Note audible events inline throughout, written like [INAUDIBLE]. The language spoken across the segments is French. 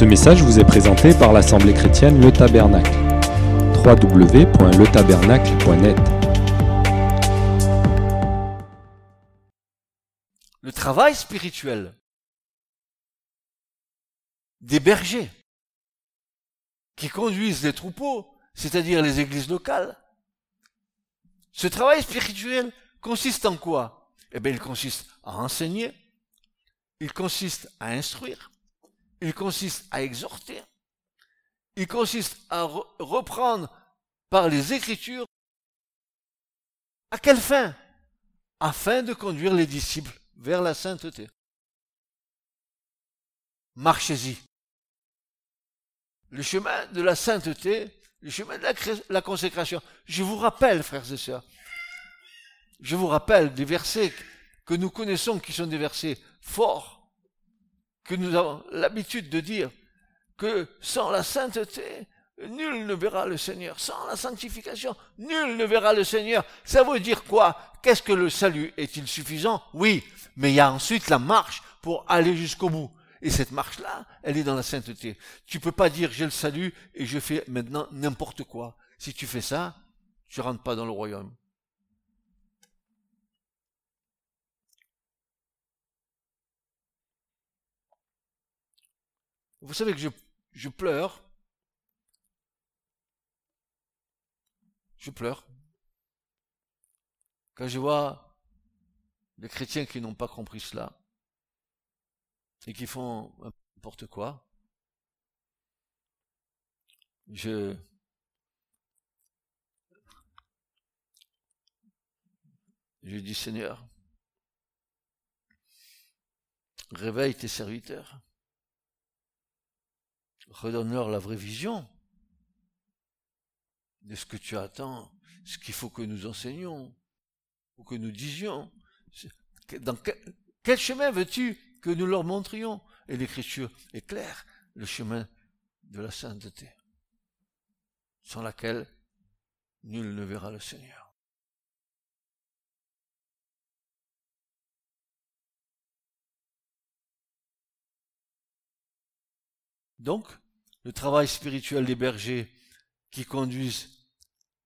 Ce message vous est présenté par l'Assemblée chrétienne Le Tabernacle. www.letabernacle.net Le travail spirituel des bergers qui conduisent les troupeaux, c'est-à-dire les églises locales. Ce travail spirituel consiste en quoi? Eh bien, il consiste à enseigner, il consiste à instruire, il consiste à exhorter, il consiste à reprendre par les Écritures. À quelle fin? Afin de conduire les disciples vers la sainteté. Marchez-y. Le chemin de la sainteté, le chemin de la, consécration. Je vous rappelle, frères et sœurs, je vous rappelle des versets que nous connaissons qui sont des versets forts, que nous avons l'habitude de dire que sans la sainteté, nul ne verra le Seigneur. Sans la sanctification, nul ne verra le Seigneur. Ça veut dire quoi? Qu'est-ce que le salut Est-il suffisant? Oui, mais il y a ensuite la marche pour aller jusqu'au bout. Et cette marche-là, elle est dans la sainteté. Tu peux pas dire j'ai le salut et je fais maintenant n'importe quoi. Si tu fais ça, tu rentres pas dans le royaume. Vous savez que je, pleure. Je pleure. Quand je vois les chrétiens qui n'ont pas compris cela et qui font n'importe quoi, je je dis Seigneur, réveille tes serviteurs, redonne-leur la vraie vision de ce que tu attends, ce qu'il faut que nous enseignions, ou que nous disions. Dans quel, chemin veux-tu que nous leur montrions? Et l'écriture est claire, le chemin de la sainteté, sans laquelle nul ne verra le Seigneur. Donc, le travail spirituel des bergers qui conduisent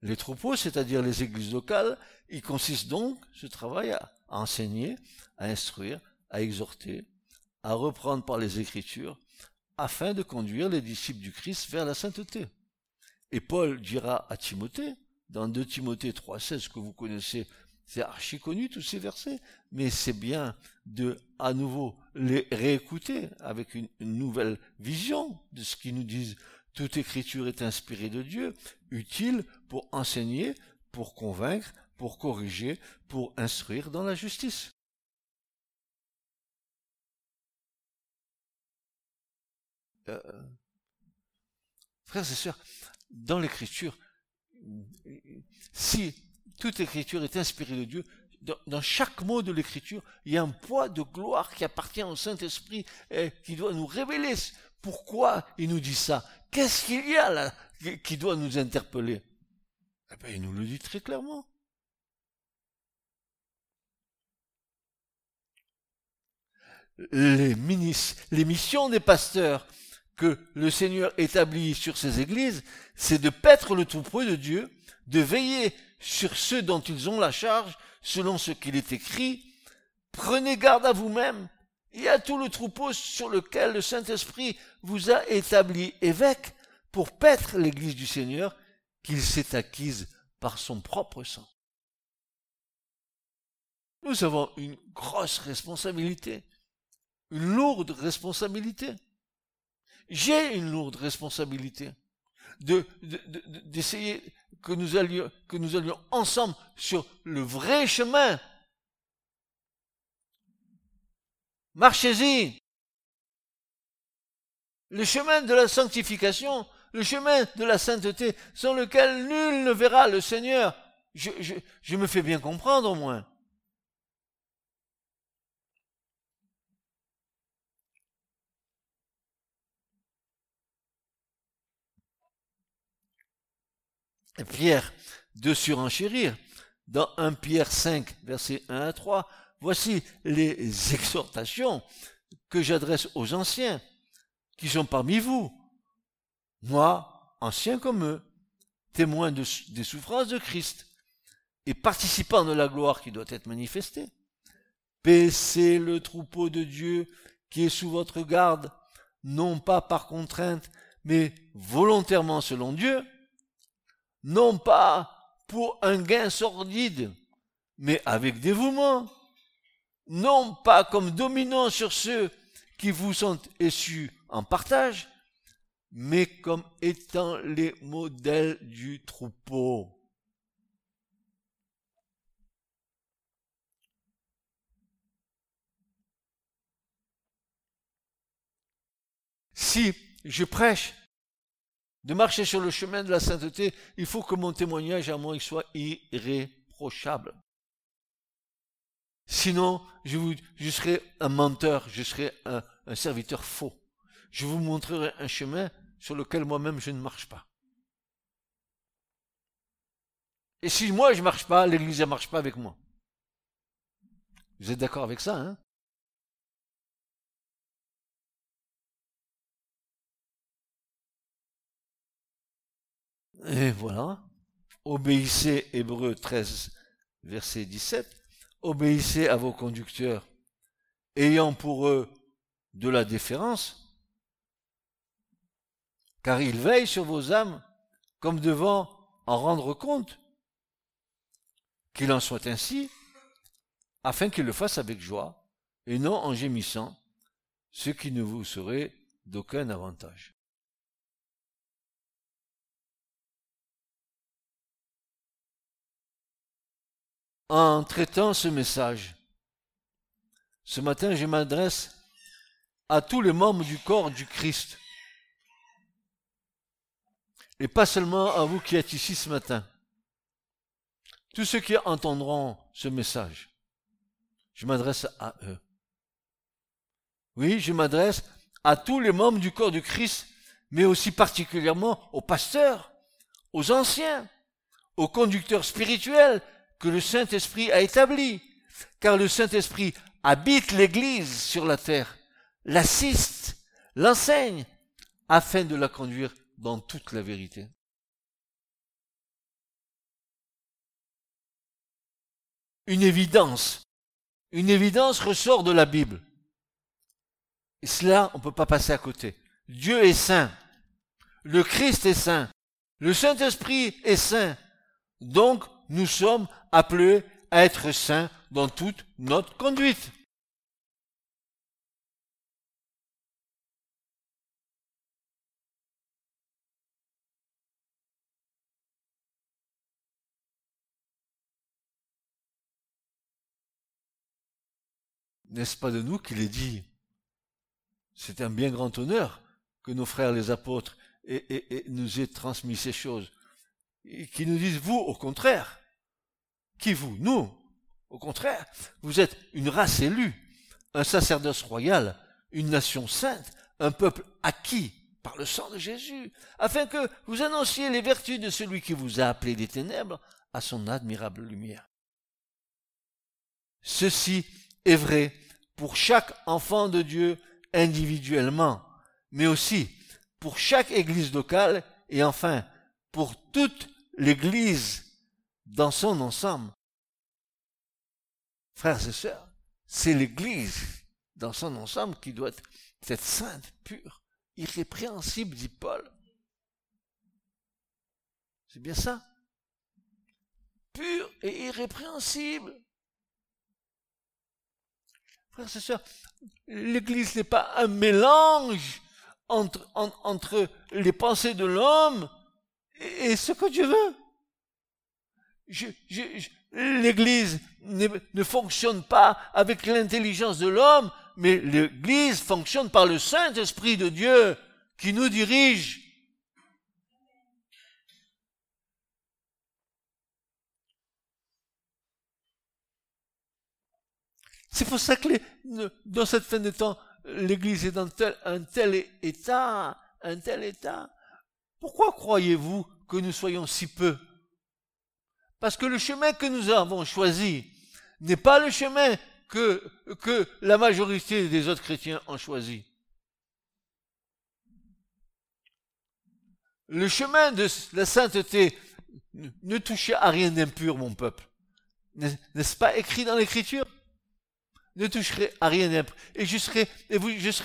les troupeaux, c'est-à-dire les églises locales, il consiste donc, ce travail, à, enseigner, à instruire, à exhorter, à reprendre par les Écritures, afin de conduire les disciples du Christ vers la sainteté. Et Paul dira à Timothée, dans 2 Timothée 3,16 que vous connaissez, c'est archi connu tous ces versets, mais c'est bien de à nouveau les réécouter avec une, nouvelle vision de ce qu'ils nous disent toute écriture est inspirée de Dieu, utile pour enseigner, pour convaincre, pour corriger, pour instruire dans la justice. Euh, frères et sœurs, dans l'écriture, si toute écriture est inspirée de Dieu, dans, chaque mot de l'écriture, il y a un poids de gloire qui appartient au Saint-Esprit et qui doit nous révéler pourquoi il nous dit ça. Qu'est-ce qu'il y a là qui doit nous interpeller? Eh bien, il nous le dit très clairement. Les, les missions des pasteurs que le Seigneur établit sur ces églises, c'est de paître le troupeau de Dieu, de veiller sur ceux dont ils ont la charge, selon ce qu'il est écrit. Prenez garde à vous-même et à tout le troupeau sur lequel le Saint-Esprit vous a établi évêque pour paître l'Église du Seigneur qu'il s'est acquise par son propre sang. Nous avons une grosse responsabilité, une lourde responsabilité. J'ai une lourde responsabilité de, d'essayer que nous allions, que nous allions ensemble sur le vrai chemin. Marchez-y le chemin de la sanctification, le chemin de la sainteté, sans lequel nul ne verra le Seigneur. Je, je me fais bien comprendre au moins. Et Pierre de surenchérir dans 1 Pierre 5, versets 1 à 3. Voici les exhortations que j'adresse aux anciens qui sont parmi vous. Moi, ancien comme eux, témoin des souffrances de Christ et participant de la gloire qui doit être manifestée. Paissez le troupeau de Dieu qui est sous votre garde, non pas par contrainte, mais volontairement selon Dieu, non pas pour un gain sordide, mais avec dévouement, non pas comme dominant sur ceux qui vous sont issus en partage, mais comme étant les modèles du troupeau. Si je prêche de marcher sur le chemin de la sainteté, il faut que mon témoignage à moi soit irréprochable. Sinon, je, serai un menteur, je serai un, un serviteur faux. Je vous montrerai un chemin sur lequel moi-même je ne marche pas. Et si moi je ne marche pas, l'Église ne marche pas avec moi. Vous êtes d'accord avec ça, hein? Et voilà. Obéissez, Hébreu 13, verset 17. Obéissez à vos conducteurs, ayant pour eux de la déférence, car ils veillent sur vos âmes comme devant en rendre compte. Qu'il en soit ainsi, afin qu'ils le fassent avec joie, et non en gémissant, ce qui ne vous serait d'aucun avantage. En traitant ce message. Ce matin, je m'adresse à tous les membres du corps du Christ. Et pas seulement à vous qui êtes ici ce matin. Tous ceux qui entendront ce message, je m'adresse à eux. Oui, je m'adresse à tous les membres du corps du Christ, mais aussi particulièrement aux pasteurs, aux anciens, aux conducteurs spirituels que le Saint-Esprit a établi, car le Saint-Esprit habite l'Église sur la terre, l'assiste, l'enseigne, afin de la conduire dans toute la vérité. Une évidence, une évidence ressort de la Bible. Et cela, on ne peut pas passer à côté. Dieu est saint. Le Christ est saint. Le Saint-Esprit est saint. Donc, nous sommes appelés à être saints dans toute notre conduite. N'est-ce pas de nous qu'il est dit C'est un bien grand honneur que nos frères les apôtres nous aient transmis ces choses. Qui nous disent, vous, au contraire, qui vous Nous Au contraire, vous êtes une race élue, un sacerdoce royal, une nation sainte, un peuple acquis par le sang de Jésus, afin que vous annonciez les vertus de celui qui vous a appelé des ténèbres à son admirable lumière. Ceci est vrai pour chaque enfant de Dieu individuellement, mais aussi pour chaque église locale et enfin pour toute l'église dans son ensemble. Frères et sœurs, c'est l'Église dans son ensemble qui doit être sainte, pure, irrépréhensible, dit Paul. C'est bien ça. Pure et irrépréhensible. Frères et sœurs, l'Église n'est pas un mélange entre, entre les pensées de l'homme et ce que Dieu veut l'Église ne, fonctionne pas avec l'intelligence de l'homme, mais l'Église fonctionne par le Saint-Esprit de Dieu qui nous dirige. C'est pour ça que dans cette fin de temps, l'Église est dans un tel état, un tel état. Pourquoi croyez-vous que nous soyons si peu? Parce que le chemin que nous avons choisi n'est pas le chemin que, la majorité des autres chrétiens ont choisi. le chemin de la sainteté, ne touchez à rien d'impur, mon peuple. N'est-ce pas écrit dans l'écriture? Ne toucherez à rien d'impur. Et je serai,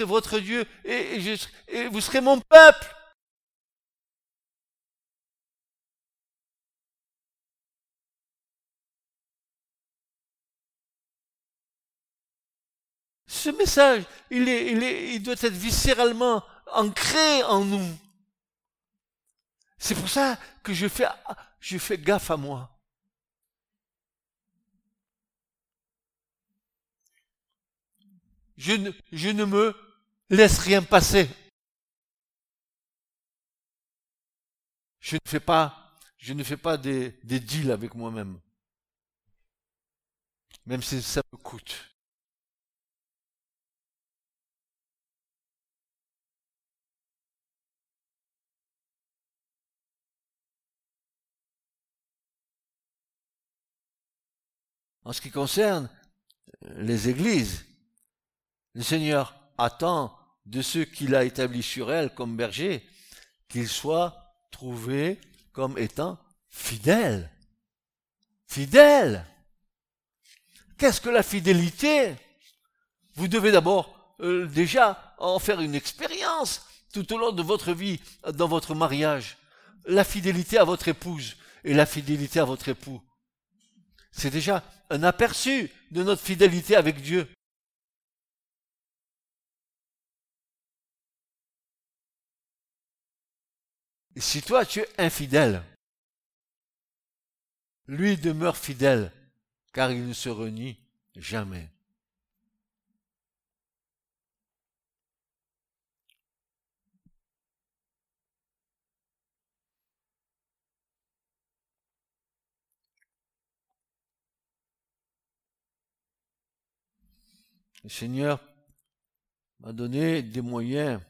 votre Dieu, et vous serez mon peuple. Ce message, il, doit être viscéralement ancré en nous. C'est pour ça que je fais, gaffe à moi. Je ne, me laisse rien passer. Je ne fais pas, des deals avec moi-même. Même si ça me coûte. En ce qui concerne euh, les églises, le Seigneur attend de ceux qu'il a établis sur elles comme bergers qu'ils soient trouvés comme étant fidèles. Fidèles. Qu'est-ce que la fidélité? Vous devez d'abord euh, déjà en faire une expérience tout au long de votre vie dans votre mariage. La fidélité à votre épouse et la fidélité à votre époux. C'est déjà un aperçu de notre fidélité avec Dieu. Si toi tu es infidèle, lui demeure fidèle, car il ne se renie jamais. Le Seigneur m'a donné des moyens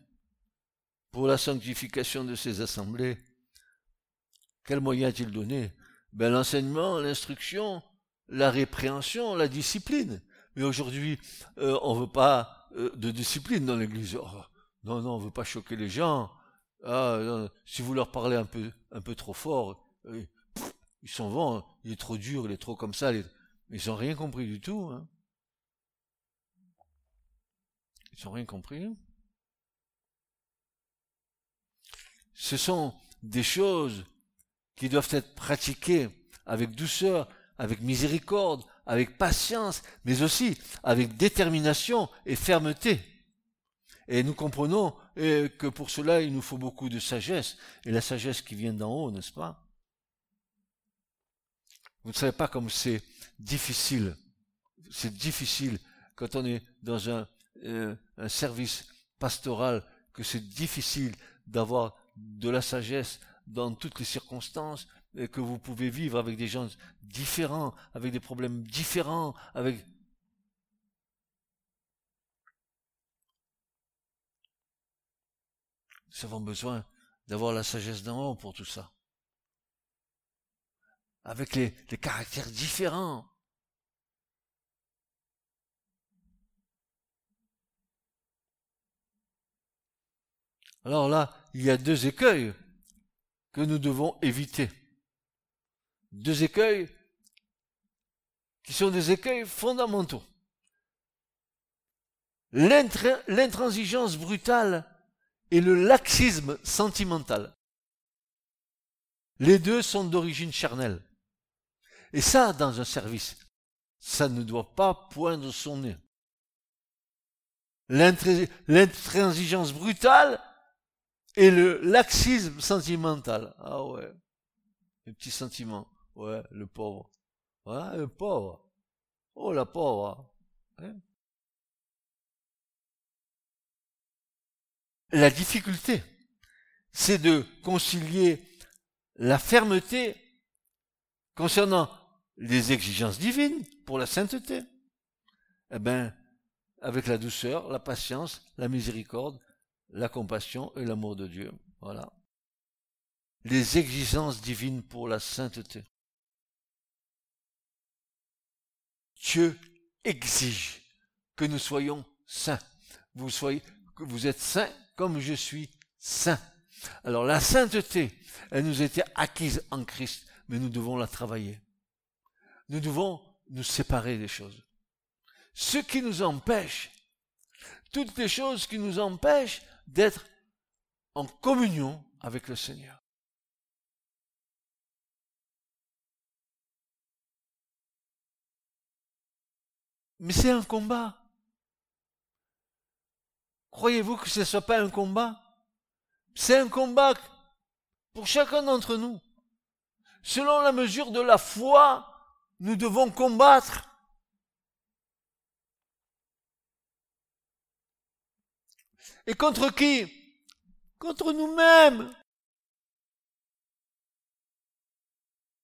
pour la sanctification de ces assemblées. Quels moyens a-t-il donné? Ben, L'enseignement, l'instruction, la répréhension, la discipline. Mais aujourd'hui, euh, on ne veut pas euh, de discipline dans l'Église. Oh, non, non, on ne veut pas choquer les gens. Ah, si vous leur parlez un peu, trop fort, euh, ils s'en vont. Il est trop dur, il est trop comme ça. Ils n'ont rien compris du tout. Hein. Ils n'ont rien compris. Ce sont des choses qui doivent être pratiquées avec douceur, avec miséricorde, avec patience, mais aussi avec détermination et fermeté. Et nous comprenons que pour cela, il nous faut beaucoup de sagesse, et la sagesse qui vient d'en haut, n'est-ce pas? Vous ne savez pas comme c'est difficile, c'est difficile quand on est dans un euh, un service pastoral, que c'est difficile d'avoir de la sagesse dans toutes les circonstances, et que vous pouvez vivre avec des gens différents, avec des problèmes différents, avec... Nous avons besoin d'avoir la sagesse d'en haut pour tout ça. Avec les, les caractères différents. Alors là, il y a deux écueils que nous devons éviter. Deux écueils qui sont des écueils fondamentaux. L'intransigeance brutale et le laxisme sentimental. Les deux sont d'origine charnelle. Et ça, dans un service, ça ne doit pas poindre son nez. L'intransigeance brutale et le laxisme sentimental. Ah ouais. Les petits sentiments. Ouais, le pauvre. Ouais, le pauvre. Oh, la pauvre. Hein. La difficulté, c'est de concilier la fermeté concernant les exigences divines pour la sainteté. Eh ben, avec la douceur, la patience, la miséricorde la compassion et l'amour de Dieu. Voilà. Les exigences divines pour la sainteté. Dieu exige que nous soyons saints. Vous êtes saints comme je suis saint. Alors la sainteté, elle nous était acquise en Christ, mais nous devons la travailler. Nous devons nous séparer des choses. Ce qui nous empêche, toutes les choses qui nous empêchent d'être en communion avec le Seigneur. Mais c'est un combat. Croyez-vous que ce ne soit pas un combat? C'est un combat pour chacun d'entre nous. Selon la mesure de la foi, nous devons combattre. Et contre qui? Contre nous-mêmes.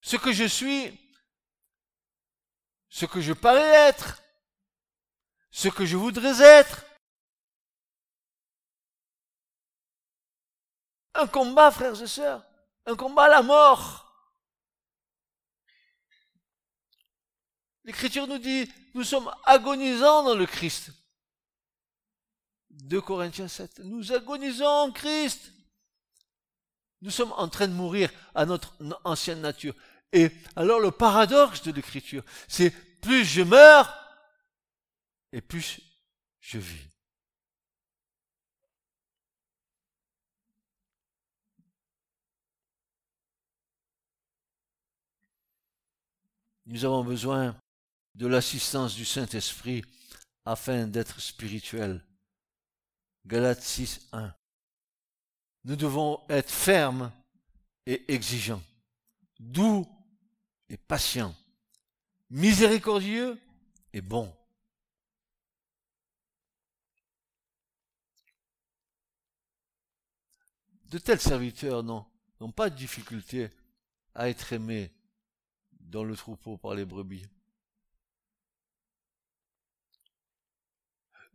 Ce que je suis, ce que je parais être, ce que je voudrais être. Un combat, frères et sœurs, un combat à la mort. L'Écriture nous dit, nous sommes agonisants dans le Christ. 2 Corinthiens 7. Nous agonisons en Christ. Nous sommes en train de mourir à notre ancienne nature. Et alors le paradoxe de l'écriture, c'est plus je meurs et plus je vis. Nous avons besoin de l'assistance du Saint-Esprit afin d'être spirituels. Galates 6, 1. Nous devons être fermes et exigeants, doux et patients, miséricordieux et bons. De tels serviteurs n'ont pas de difficulté à être aimés dans le troupeau par les brebis.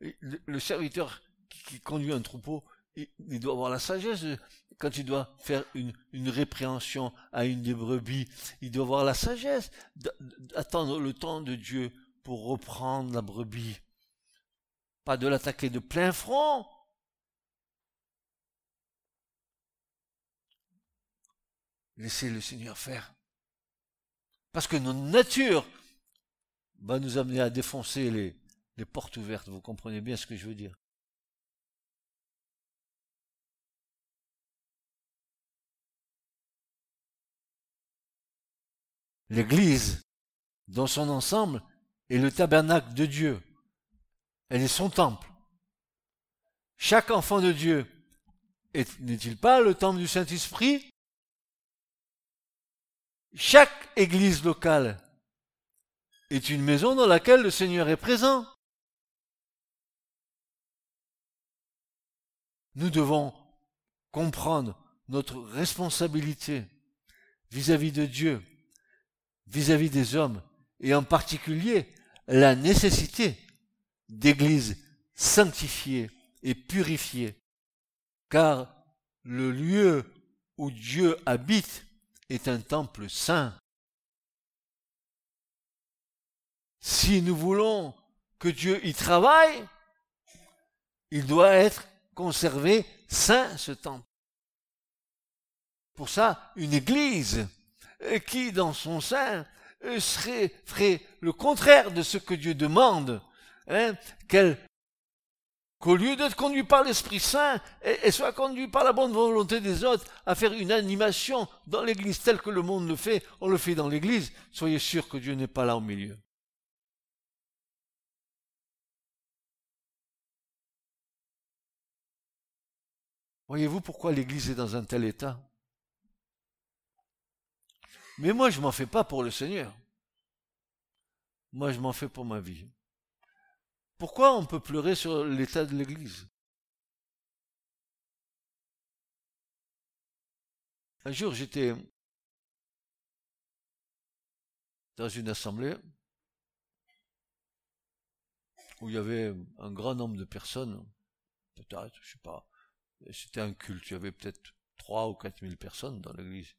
Le, serviteur qui conduit un troupeau, il, doit avoir la sagesse. Quand il doit faire une, répréhension à une des brebis, il doit avoir la sagesse d'attendre le temps de Dieu pour reprendre la brebis. Pas de l'attaquer de plein front. Laissez le Seigneur faire. Parce que notre nature va nous amener à défoncer les portes ouvertes. Vous comprenez bien ce que je veux dire. L'Église, dans son ensemble, est le tabernacle de Dieu. Elle est son temple. Chaque enfant de Dieu n'est-il pas le temple du Saint-Esprit? Chaque Église locale est une maison dans laquelle le Seigneur est présent. Nous devons comprendre notre responsabilité vis-à-vis de Dieu vis-à-vis des hommes, et en particulier la nécessité d'églises sanctifiées et purifiées, car le lieu où Dieu habite est un temple saint. Si nous voulons que Dieu y travaille, il doit être conservé saint, ce temple. Pour ça, une église qui, dans son sein, euh, serait, ferait le contraire de ce que Dieu demande, hein, qu'elle, qu'au lieu d'être conduit par l'Esprit Saint, elle soit conduite par la bonne volonté des autres à faire une animation dans l'Église telle que le monde le fait, on le fait dans l'Église, soyez sûr que Dieu n'est pas là au milieu. Voyez-vous pourquoi l'Église est dans un tel état? Mais moi, je m'en fais pas pour le Seigneur. Moi, je m'en fais pour ma vie. Pourquoi on peut pleurer sur l'état de l'Église? Un jour, j'étais dans une assemblée où il y avait un grand nombre de personnes, peut-être, je sais pas, c'était un culte, il y avait peut-être trois ou quatre mille personnes dans l'église.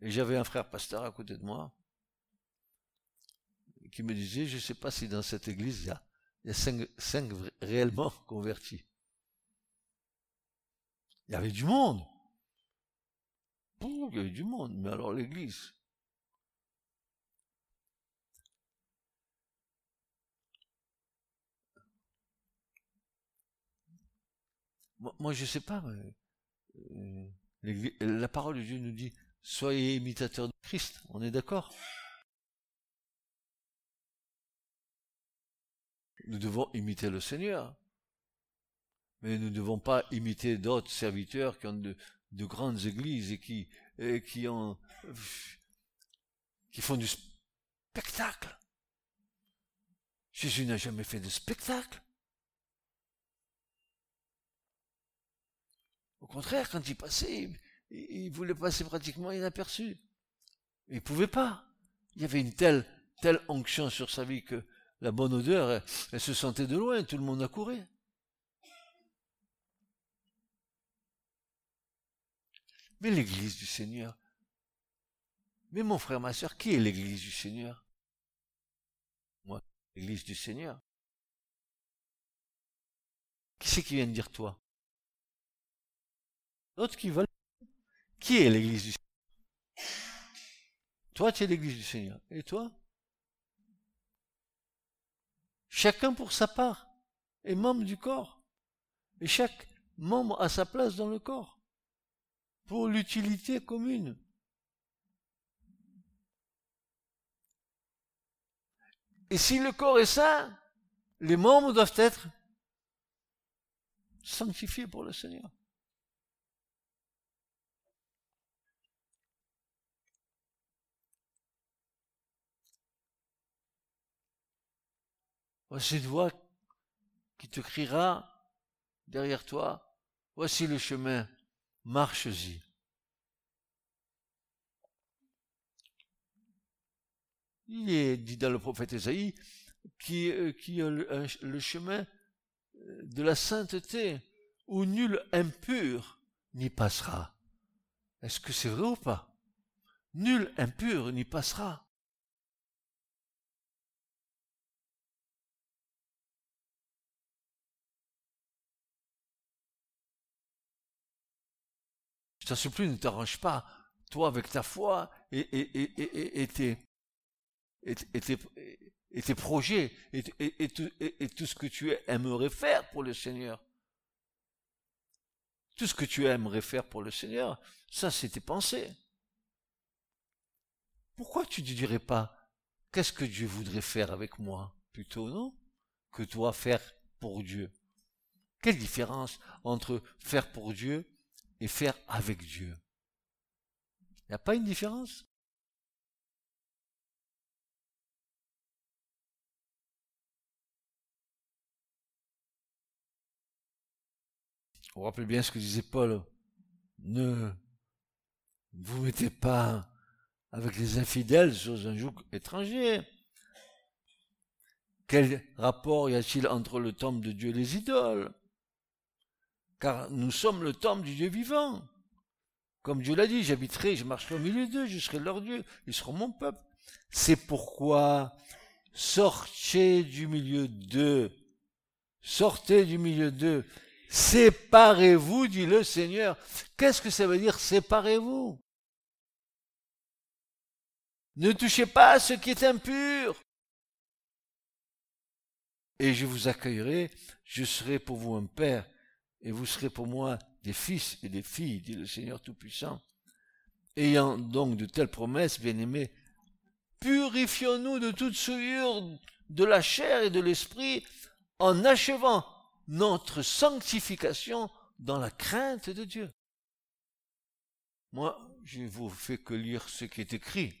Et j'avais un frère pasteur à côté de moi qui me disait, je ne sais pas si dans cette église, il y a, cinq, réellement [LAUGHS] convertis. Il y avait du monde. il y avait du monde. Mais alors l'église. Moi, je sais pas. Euh, la parole de Dieu nous dit soyez imitateurs de Christ. On est d'accord? Nous devons imiter le Seigneur. Mais nous ne devons pas imiter d'autres serviteurs qui ont de, grandes églises et qui, qui ont, qui font du spectacle. Jésus n'a jamais fait de spectacle. Au contraire, quand il passait, il, voulait passer pratiquement inaperçu. Il pouvait pas. Il y avait une telle, telle onction sur sa vie que la bonne odeur, elle, se sentait de loin, tout le monde accourait. Mais l'église du Seigneur. Mais mon frère, ma soeur, qui est l'église du Seigneur? Moi, l'église du Seigneur. Qui c'est qui vient de dire toi? D'autres qui veulent. Qui est l'église du Seigneur? Toi, tu es l'église du Seigneur. Et toi? Chacun pour sa part est membre du corps. Et chaque membre a sa place dans le corps pour l'utilité commune. Et si le corps est saint, les membres doivent être sanctifiés pour le Seigneur. Voici une voix qui te criera derrière toi, voici le chemin, marche-y. Il est dit dans le prophète Esaïe qui, euh, qui a le, chemin euh, de la sainteté où nul impur n'y passera. Est-ce que c'est vrai ou pas? Nul impur n'y passera. T'en supplie, ne t'arrange pas, toi, avec ta foi et, tes, et, tes, et tes projets et, et, tout, et, tout ce que tu aimerais faire pour le Seigneur. Tout ce que tu aimerais faire pour le Seigneur, ça c'est tes pensées. Pourquoi tu ne dirais pas qu'est-ce que Dieu voudrait faire avec moi plutôt, non Que toi faire pour Dieu? Quelle différence entre faire pour Dieu et faire avec Dieu. Il n'y a pas une différence? Vous rappelez bien ce que disait Paul. Ne vous mettez pas avec les infidèles sur un joug étranger. Quel rapport y a-t-il entre le temple de Dieu et les idoles? Car nous sommes le temple du Dieu vivant. Comme Dieu l'a dit, j'habiterai, je marcherai au milieu d'eux, je serai leur Dieu, ils seront mon peuple. C'est pourquoi sortez du milieu d'eux, sortez du milieu d'eux, séparez-vous, dit le Seigneur. Qu'est-ce que ça veut dire séparez-vous? Ne touchez pas à ce qui est impur. Et je vous accueillerai, je serai pour vous un père et vous serez pour moi des fils et des filles, dit le Seigneur Tout-Puissant. Ayant donc de telles promesses, bien-aimés, purifions-nous de toute souillure de la chair et de l'esprit en achevant notre sanctification dans la crainte de Dieu. Moi, je vous fais que lire ce qui est écrit.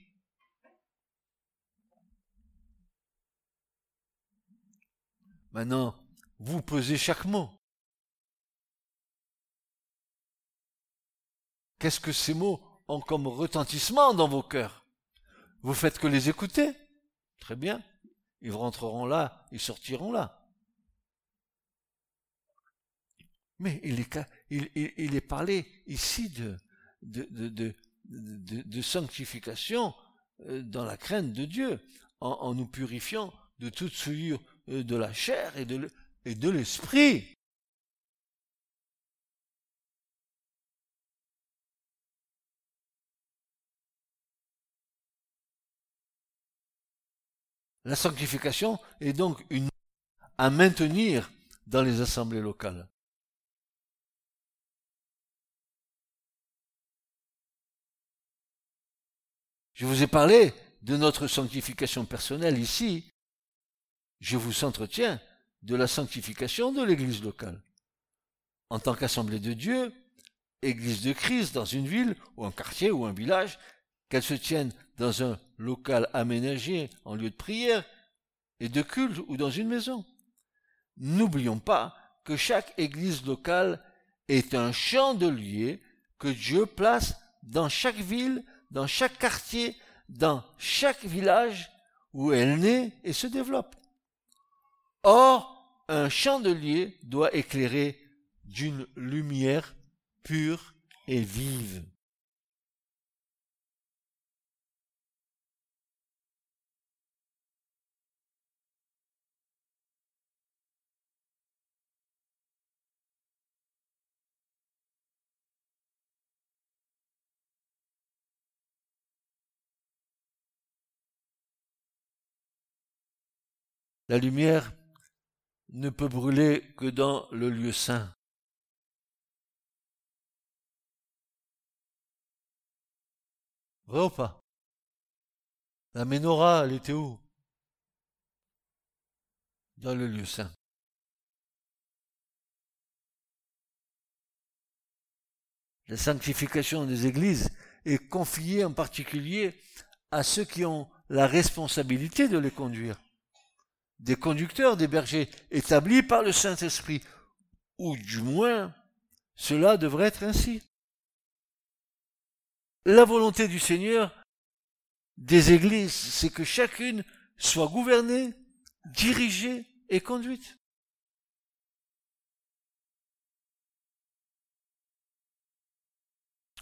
Maintenant, vous pesez chaque mot. Qu'est-ce que ces mots ont comme retentissement dans vos cœurs? Vous faites que les écouter? Très bien. Ils rentreront là, ils sortiront là. Mais il est, parlé ici de, sanctification euh, dans la crainte de Dieu, en, nous purifiant de toute souillure euh, de la chair et de l'esprit. La sanctification est donc une à maintenir dans les assemblées locales. Je vous ai parlé de notre sanctification personnelle ici. Je vous entretiens de la sanctification de l'église locale. En tant qu'assemblée de Dieu, église de Christ dans une ville ou un quartier ou un village, qu'elle se tienne dans un local aménagé en lieu de prière et de culte ou dans une maison. N'oublions pas que chaque église locale est un chandelier que Dieu place dans chaque ville, dans chaque quartier, dans chaque village où elle naît et se développe. Or, un chandelier doit éclairer d'une lumière pure et vive. La lumière ne peut brûler que dans le lieu saint. Vrai ou pas? La menorah, elle était où? Dans le lieu saint. La sanctification des églises est confiée en particulier à ceux qui ont la responsabilité de les conduire des conducteurs, des bergers établis par le Saint-Esprit, ou du moins cela devrait être ainsi. La volonté du Seigneur des églises, c'est que chacune soit gouvernée, dirigée et conduite.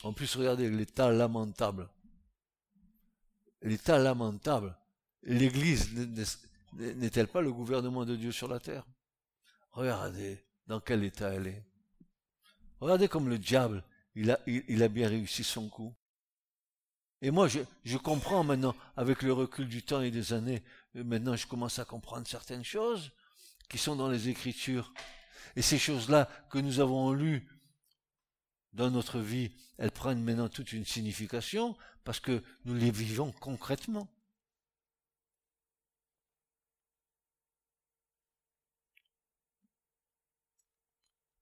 En plus, regardez l'état lamentable. L'état lamentable. L'Église n'est-elle pas le gouvernement de Dieu sur la terre? Regardez dans quel état elle est. Regardez comme le diable, il a, bien réussi son coup. Et moi, je, je, comprends maintenant, avec le recul du temps et des années, euh, maintenant je commence à comprendre certaines choses qui sont dans les Écritures. Et ces choses-là que nous avons lues dans notre vie, elles prennent maintenant toute une signification parce que nous les vivons concrètement.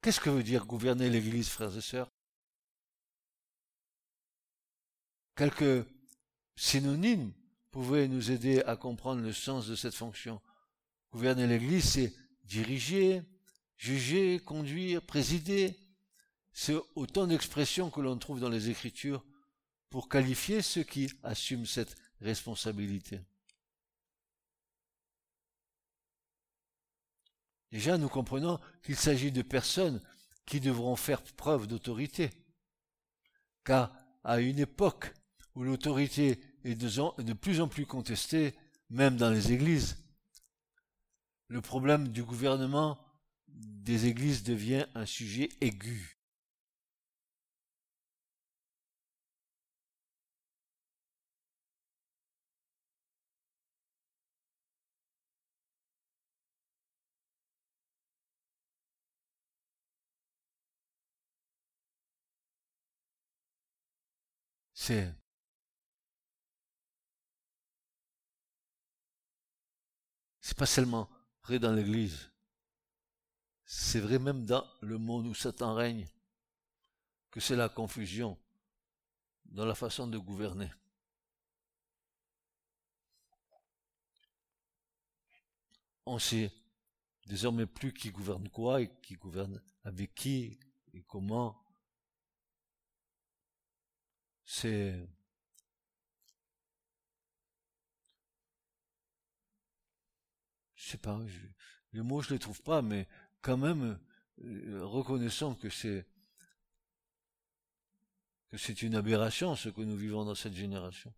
Qu'est-ce que veut dire gouverner l'Église, frères et sœurs? Quelques synonymes pouvaient nous aider à comprendre le sens de cette fonction. Gouverner l'Église, c'est diriger, juger, conduire, présider. C'est autant d'expressions que l'on trouve dans les Écritures pour qualifier ceux qui assument cette responsabilité. Déjà, nous comprenons qu'il s'agit de personnes qui devront faire preuve d'autorité. Car à une époque où l'autorité est de plus en plus contestée, même dans les églises, le problème du gouvernement des églises devient un sujet aigu. C'est pas seulement vrai dans l'église, c'est vrai même dans le monde où Satan règne, que c'est la confusion dans la façon de gouverner. On sait désormais plus qui gouverne quoi et qui gouverne avec qui et comment. C'est je sais pas, je, les mots je les trouve pas, mais quand même euh, reconnaissons que c'est que c'est une aberration ce que nous vivons dans cette génération.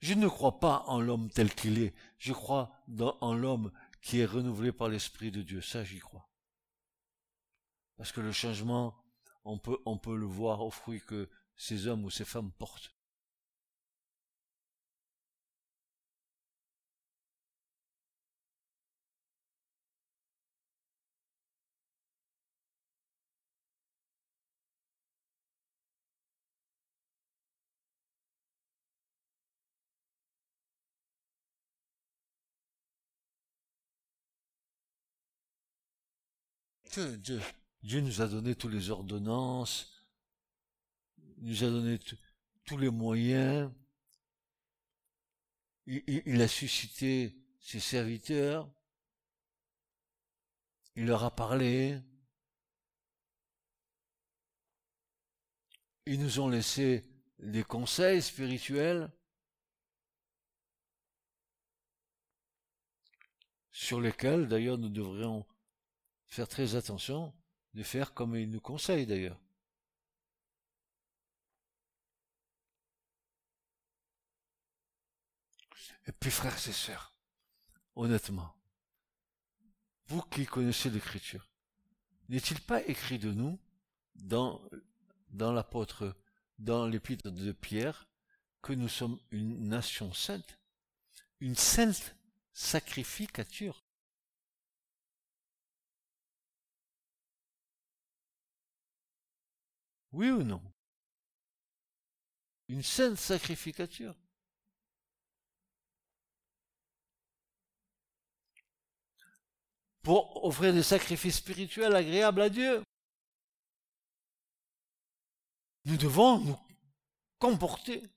Je ne crois pas en l'homme tel qu'il est, je crois en l'homme qui est renouvelé par l'Esprit de Dieu, ça j'y crois. Parce que le changement, on peut, on peut le voir aux fruits que ces hommes ou ces femmes portent. Dieu Dieu nous a donné tous les ordonnances, nous a donné tous les moyens, il, a suscité ses serviteurs, il leur a parlé, ils nous ont laissé des conseils spirituels sur lesquels d'ailleurs nous devrions faire très attention de faire comme il nous conseille d'ailleurs. Et puis frères et sœurs, honnêtement, vous qui connaissez l'écriture, n'est-il pas écrit de nous dans, dans l'apôtre, dans l'épître de Pierre, que nous sommes une nation sainte, une sainte sacrificature? Oui ou non? Une sainte sacrificature? Pour offrir des sacrifices spirituels agréables à Dieu? Nous devons nous comporter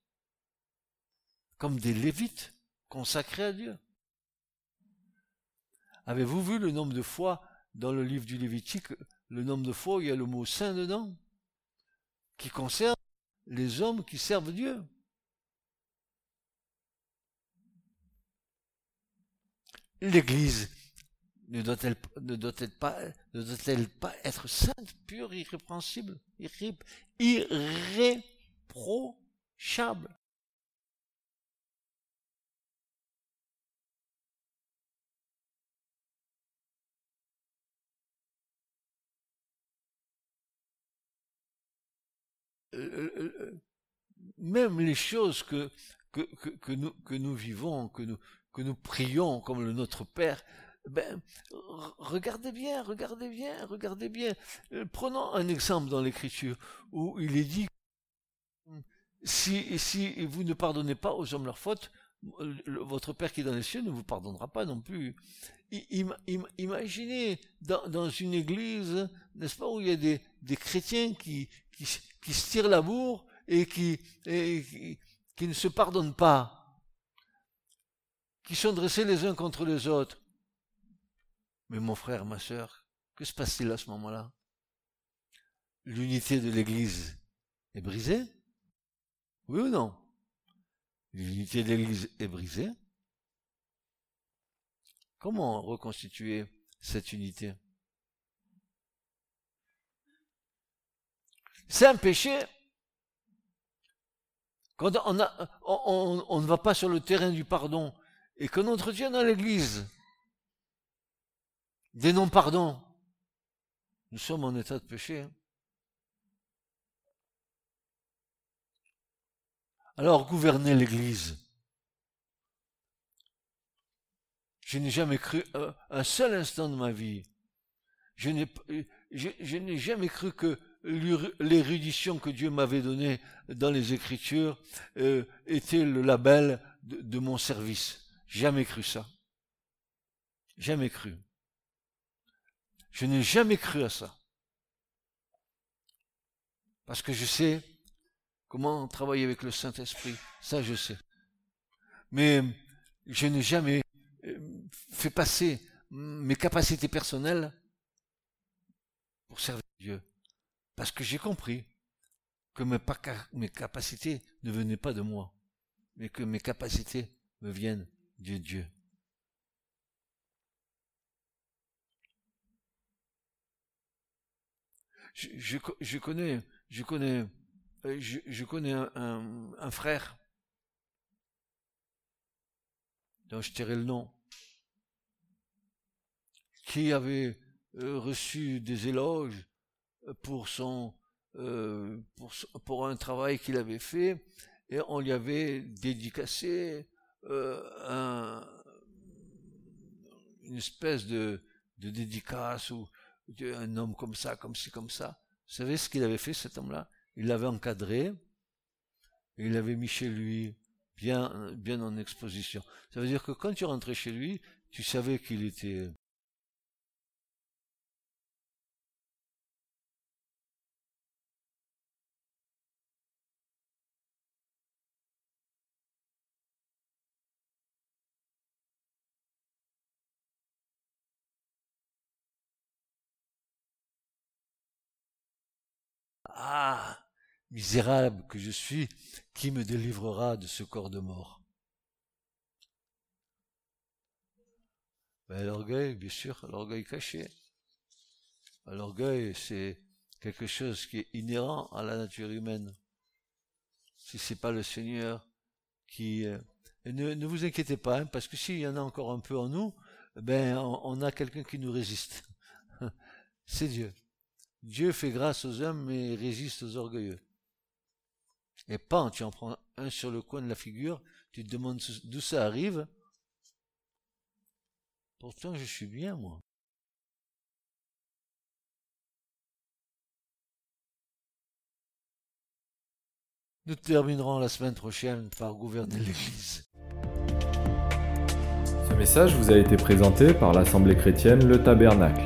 comme des lévites consacrés à Dieu. Avez-vous vu le nombre de fois dans le livre du Lévitique, le nombre de fois où il y a le mot saint dedans, qui concerne les hommes qui servent Dieu. L'Église ne doit-elle doit pas doit-elle pas être sainte, pure, irrépréhensible, irréprochable même les choses que, nous, vivons, que nous, prions comme Notre Père, ben, regardez bien, regardez bien, regardez bien. Prenons un exemple dans l'Écriture où il est dit si, si vous ne pardonnez pas aux hommes leurs fautes, votre Père qui est dans les cieux ne vous pardonnera pas non plus. Imaginez dans, une église, n'est-ce pas, où il y a des, chrétiens qui, se tirent la bourre et qui, et qui, ne se pardonnent pas, qui sont dressés les uns contre les autres. Mais mon frère, ma sœur, que se passe-t-il à ce moment-là? L'unité de l'Église est brisée? Oui ou non? L'unité de l'Église est brisée? Comment reconstituer cette unité? C'est un péché. Quand on, ne va pas sur le terrain du pardon et qu'on entretient dans l'Église des non-pardons, nous sommes en état de péché. Hein. Alors gouvernez l'Église. Je n'ai jamais cru un seul instant de ma vie. Je n'ai, je n'ai jamais cru que l'érudition que Dieu m'avait donnée dans les Écritures euh, était le label de, mon service. Jamais cru ça. Jamais cru. Je n'ai jamais cru à ça. Parce que je sais comment travailler avec le Saint-Esprit. Ça, je sais. Mais je n'ai jamais fait passer mes capacités personnelles pour servir Dieu. Parce que j'ai compris que mes, capacités ne venaient pas de moi, mais que mes capacités me viennent de Dieu. Je, connais, je connais, euh, je, connais un, frère dont je tairai le nom, qui avait euh, reçu des éloges pour son euh, pour, pour un travail qu'il avait fait et on lui avait dédicacé euh, un, une espèce de, de dédicace ou un homme comme ça, comme ci, comme ça. Vous savez ce qu'il avait fait cet homme-là? Il l'avait encadré et il l'avait mis chez lui bien bien en exposition. Ça veut dire que quand tu rentrais chez lui, tu savais qu'il était Ah, misérable que je suis, qui me délivrera de ce corps de mort? Ben, L'orgueil, bien sûr, l'orgueil caché. L'orgueil, c'est quelque chose qui est inhérent à la nature humaine. Si c'est pas le Seigneur qui... Euh, ne, vous inquiétez pas, hein, parce que s'il y en a encore un peu en nous, ben on, a quelqu'un qui nous résiste. [LAUGHS] c'est Dieu. Dieu fait grâce aux hommes mais résiste aux orgueilleux. Et pas, tu en prends un sur le coin de la figure, tu te demandes d'où ça arrive. Pourtant, je suis bien, moi. Nous terminerons la semaine prochaine par gouverner l'Église. Ce message vous a été présenté par l'Assemblée chrétienne Le Tabernacle.